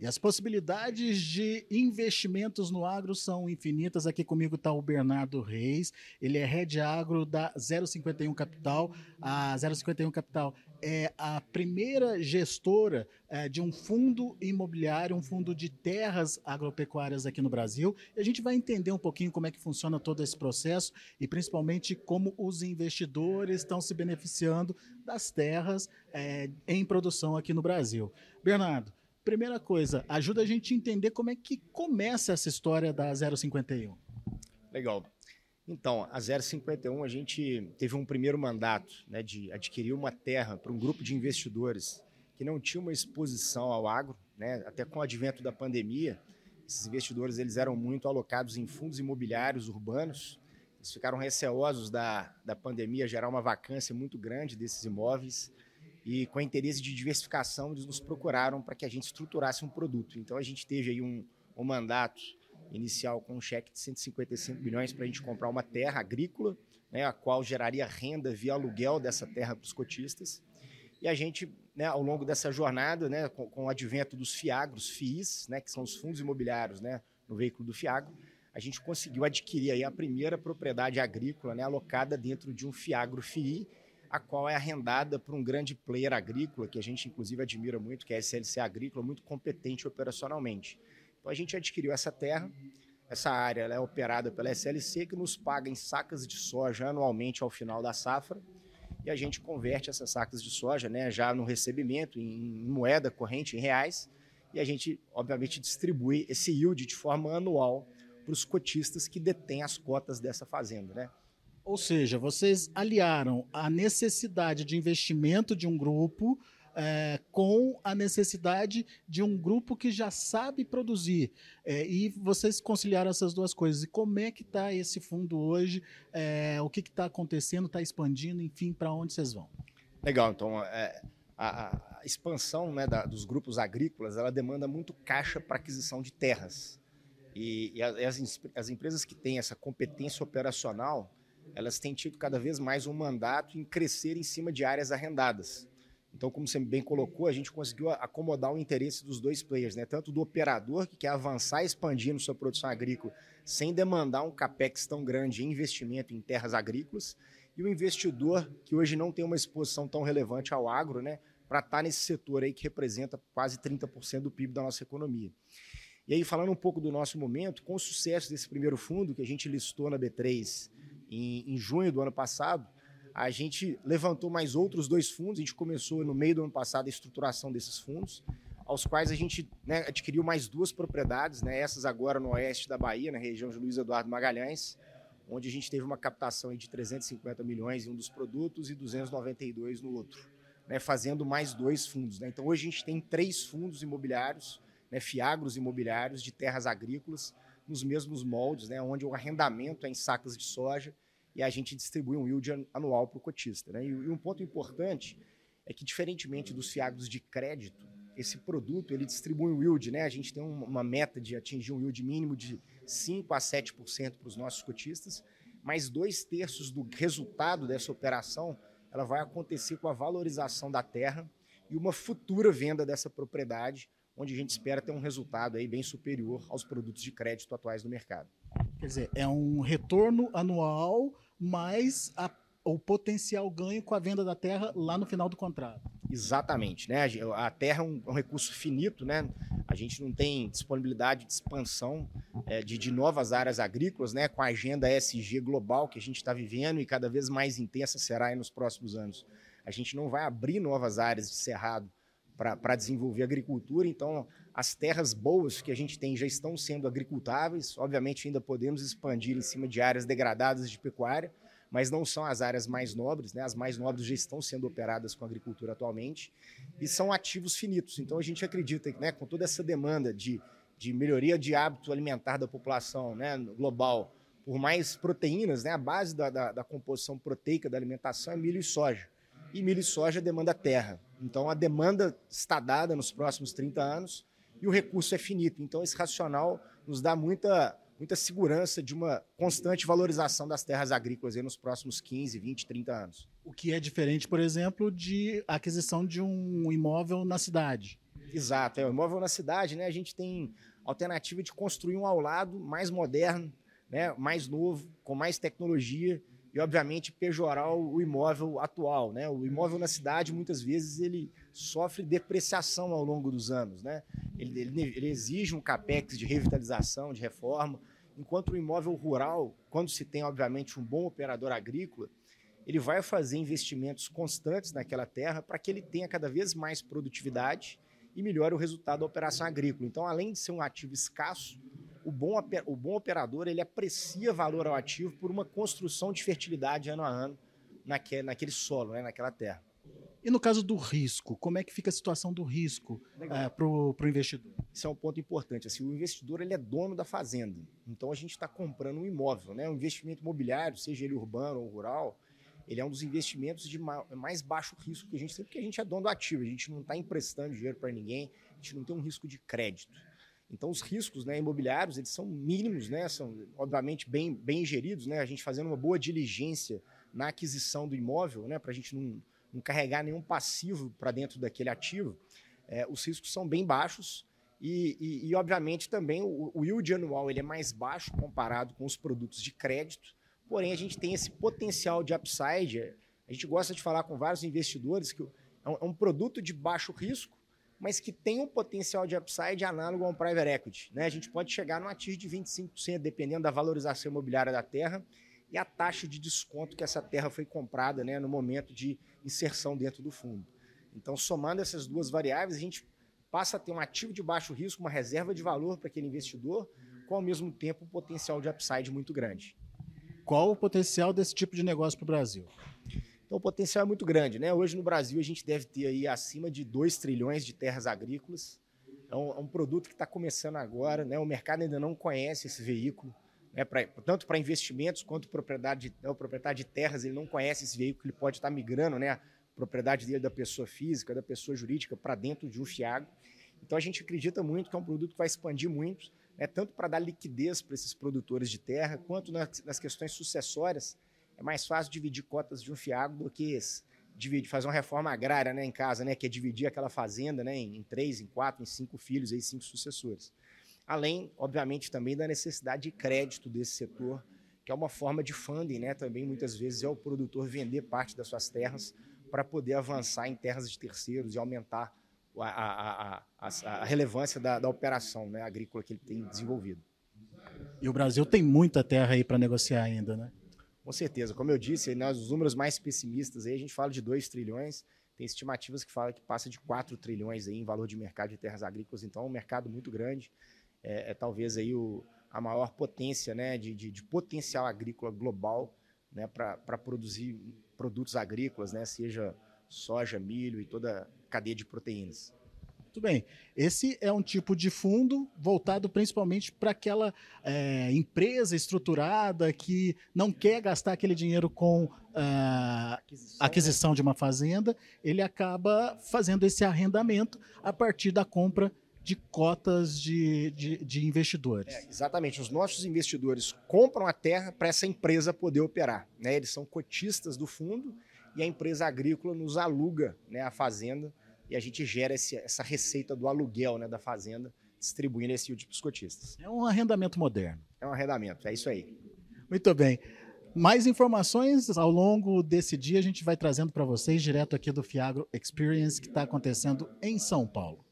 E as possibilidades de investimentos no agro são infinitas. Aqui comigo está o Bernardo Reis, ele é head agro da 051 Capital. A 051 Capital é a primeira gestora é, de um fundo imobiliário, um fundo de terras agropecuárias aqui no Brasil. E a gente vai entender um pouquinho como é que funciona todo esse processo e principalmente como os investidores estão se beneficiando das terras é, em produção aqui no Brasil. Bernardo, primeira coisa, ajuda a gente a entender como é que começa essa história da 051. Legal. Então, a 051, a gente teve um primeiro mandato né, de adquirir uma terra para um grupo de investidores que não tinha uma exposição ao agro, né, até com o advento da pandemia, esses investidores eles eram muito alocados em fundos imobiliários urbanos, eles ficaram receosos da, da pandemia gerar uma vacância muito grande desses imóveis, e com interesse de diversificação, eles nos procuraram para que a gente estruturasse um produto. Então a gente teve aí um, um mandato inicial com um cheque de 155 milhões para a gente comprar uma terra agrícola, né, a qual geraria renda via aluguel dessa terra para os cotistas. E a gente, né, ao longo dessa jornada, né, com, com, o advento dos FIAGROS, FIIs, né, que são os fundos imobiliários né, no veículo do FIAGRO, a gente conseguiu adquirir aí a primeira propriedade agrícola né, alocada dentro de um FIAGRO FII, a qual é arrendada por um grande player agrícola, que a gente inclusive admira muito, que é a SLC Agrícola, muito competente operacionalmente. Então a gente adquiriu essa terra, essa área é operada pela SLC, que nos paga em sacas de soja anualmente ao final da safra, e a gente converte essas sacas de soja né, já no recebimento, em moeda corrente, em reais, e a gente, obviamente, distribui esse yield de forma anual para os cotistas que detêm as cotas dessa fazenda. Né? Ou seja, vocês aliaram a necessidade de investimento de um grupo é, com a necessidade de um grupo que já sabe produzir. É, e vocês conciliaram essas duas coisas. E como é que está esse fundo hoje? É, o que está acontecendo? Está expandindo? Enfim, para onde vocês vão? Legal. Então, é, a, a, expansão né, da, dos grupos agrícolas ela demanda muito caixa para aquisição de terras. E, e as, as empresas que têm essa competência operacional elas têm tido cada vez mais um mandato em crescer em cima de áreas arrendadas. Então, como você bem colocou, a gente conseguiu acomodar o interesse dos dois players, né? tanto do operador, que quer avançar expandindo sua produção agrícola sem demandar um capex tão grande em investimento em terras agrícolas, e o investidor, que hoje não tem uma exposição tão relevante ao agro, né? para estar tá nesse setor aí que representa quase 30% do PIB da nossa economia. E aí, falando um pouco do nosso momento, com o sucesso desse primeiro fundo que a gente listou na B3 em, em junho do ano passado, a gente levantou mais outros dois fundos. A gente começou no meio do ano passado a estruturação desses fundos, aos quais a gente né, adquiriu mais duas propriedades, né, essas agora no oeste da Bahia, na região de Luiz Eduardo Magalhães, onde a gente teve uma captação de 350 milhões em um dos produtos e 292 no outro, né, fazendo mais dois fundos. Né. Então hoje a gente tem três fundos imobiliários, né, fiagros imobiliários de terras agrícolas, nos mesmos moldes, né, onde o arrendamento é em sacas de soja e a gente distribui um yield anual para o cotista. Né? E, um ponto importante é que, diferentemente dos fiagros de crédito, esse produto ele distribui um yield. Né? A gente tem uma meta de atingir um yield mínimo de 5% a 7% para os nossos cotistas, mas dois terços do resultado dessa operação ela vai acontecer com a valorização da terra e uma futura venda dessa propriedade onde a gente espera ter um resultado aí bem superior aos produtos de crédito atuais do mercado. Quer dizer, é um retorno anual mais a, o potencial ganho com a venda da terra lá no final do contrato. Exatamente, né? A terra é um, é um recurso finito, né? A gente não tem disponibilidade de expansão é, de, de, novas áreas agrícolas, né? Com a agenda SG global que a gente está vivendo e cada vez mais intensa será nos próximos anos. A gente não vai abrir novas áreas de cerrado para desenvolver agricultura. Então, as terras boas que a gente tem já estão sendo agricultáveis. Obviamente, ainda podemos expandir em cima de áreas degradadas de pecuária, mas não são as áreas mais nobres. Né? As mais nobres já estão sendo operadas com agricultura atualmente e são ativos finitos. Então, a gente acredita que, né, com toda essa demanda de, de melhoria de hábito alimentar da população né, global, por mais proteínas, né, a base da, da, da composição proteica da alimentação é milho e soja e milho e soja demanda terra. Então a demanda está dada nos próximos 30 anos e o recurso é finito. Então esse racional nos dá muita, muita segurança de uma constante valorização das terras agrícolas nos próximos 15, 20, 30 anos. O que é diferente, por exemplo, de aquisição de um imóvel na cidade. Exato, é o imóvel na cidade, né? A gente tem alternativa de construir um ao lado mais moderno, né? mais novo, com mais tecnologia obviamente, pejorar o imóvel atual. Né? O imóvel na cidade, muitas vezes, ele sofre depreciação ao longo dos anos. Né? Ele, ele, ele exige um capex de revitalização, de reforma, enquanto o imóvel rural, quando se tem, obviamente, um bom operador agrícola, ele vai fazer investimentos constantes naquela terra para que ele tenha cada vez mais produtividade e melhore o resultado da operação agrícola. Então, além de ser um ativo escasso, o bom, o bom operador ele aprecia valor ao ativo por uma construção de fertilidade ano a ano naquele, naquele solo, né, naquela terra. E no caso do risco, como é que fica a situação do risco é, para o investidor? Isso é um ponto importante. Assim, o investidor ele é dono da fazenda. Então a gente está comprando um imóvel, né? um investimento imobiliário, seja ele urbano ou rural, ele é um dos investimentos de mais baixo risco que a gente tem, porque a gente é dono do ativo, a gente não está emprestando dinheiro para ninguém, a gente não tem um risco de crédito. Então, os riscos né, imobiliários eles são mínimos, né, são obviamente bem, bem geridos, né, a gente fazendo uma boa diligência na aquisição do imóvel, né, para a gente não, não, carregar nenhum passivo para dentro daquele ativo, é, os riscos são bem baixos e, e, e obviamente, também o, o yield anual ele é mais baixo comparado com os produtos de crédito, Porém, a gente tem esse potencial de upside. A gente gosta de falar com vários investidores que é, é um produto de baixo risco, mas que tem um potencial de upside análogo a um private equity. Né? A gente pode chegar num ativo de 25%, dependendo da valorização imobiliária da terra e a taxa de desconto que essa terra foi comprada né, no momento de inserção dentro do fundo. Então, somando essas duas variáveis, a gente passa a ter um ativo de baixo risco, uma reserva de valor para aquele investidor, com ao mesmo tempo um potencial de upside muito grande. Qual o potencial desse tipo de negócio para o Brasil? Então, o potencial é muito grande. Né? Hoje, no Brasil, a gente deve ter aí acima de 2 trilhões de terras agrícolas. É um, é produto que está começando agora. Né? O mercado ainda não conhece esse veículo. Né? Pra, tanto para investimentos quanto propriedade de, né? o proprietário de terras, ele não conhece esse veículo, ele pode estar tá migrando né? a propriedade dele da pessoa física, da pessoa jurídica, para dentro de um FIAGO. Então, a gente acredita muito que é um produto que vai expandir muito né, tanto para dar liquidez para esses produtores de terra, quanto nas, nas, questões sucessórias. É mais fácil dividir cotas de um fiago do que dividir, fazer uma reforma agrária né, em casa, né, que é dividir aquela fazenda né, em, em três, em quatro, em cinco filhos, aí, cinco sucessores. Além, obviamente, também da necessidade de crédito desse setor, que é uma forma de funding, né, também muitas vezes é o produtor vender parte das suas terras para poder avançar em terras de terceiros e aumentar a, a, a, a relevância da, da operação né, agrícola que ele tem desenvolvido. E o Brasil tem muita terra aí para negociar ainda, né? Com certeza. Como eu disse, nós, os números mais pessimistas aí, a gente fala de 2 trilhões, tem estimativas que falam que passa de 4 trilhões aí em valor de mercado de terras agrícolas, então é um mercado muito grande. É, é talvez aí o, a maior potência né, de, de, de potencial agrícola global né, para produzir produtos agrícolas, né, seja soja, milho e toda a cadeia de proteínas. Muito bem. Esse é um tipo de fundo voltado principalmente para aquela é, empresa estruturada que não quer gastar aquele dinheiro com uh, aquisição, aquisição de uma fazenda. Ele acaba fazendo esse arrendamento a partir da compra de cotas de, de, de investidores. É, exatamente. Os nossos investidores compram a terra para essa empresa poder operar. Né? Eles são cotistas do fundo e a empresa agrícola nos aluga né, a fazenda e a gente gera esse, essa receita do aluguel né, da fazenda, distribuindo esse yield para os cotistas. É um arrendamento moderno. É um arrendamento, é isso aí. Muito bem. Mais informações ao longo desse dia a gente vai trazendo para vocês direto aqui do Fiagro Experience que está acontecendo em São Paulo.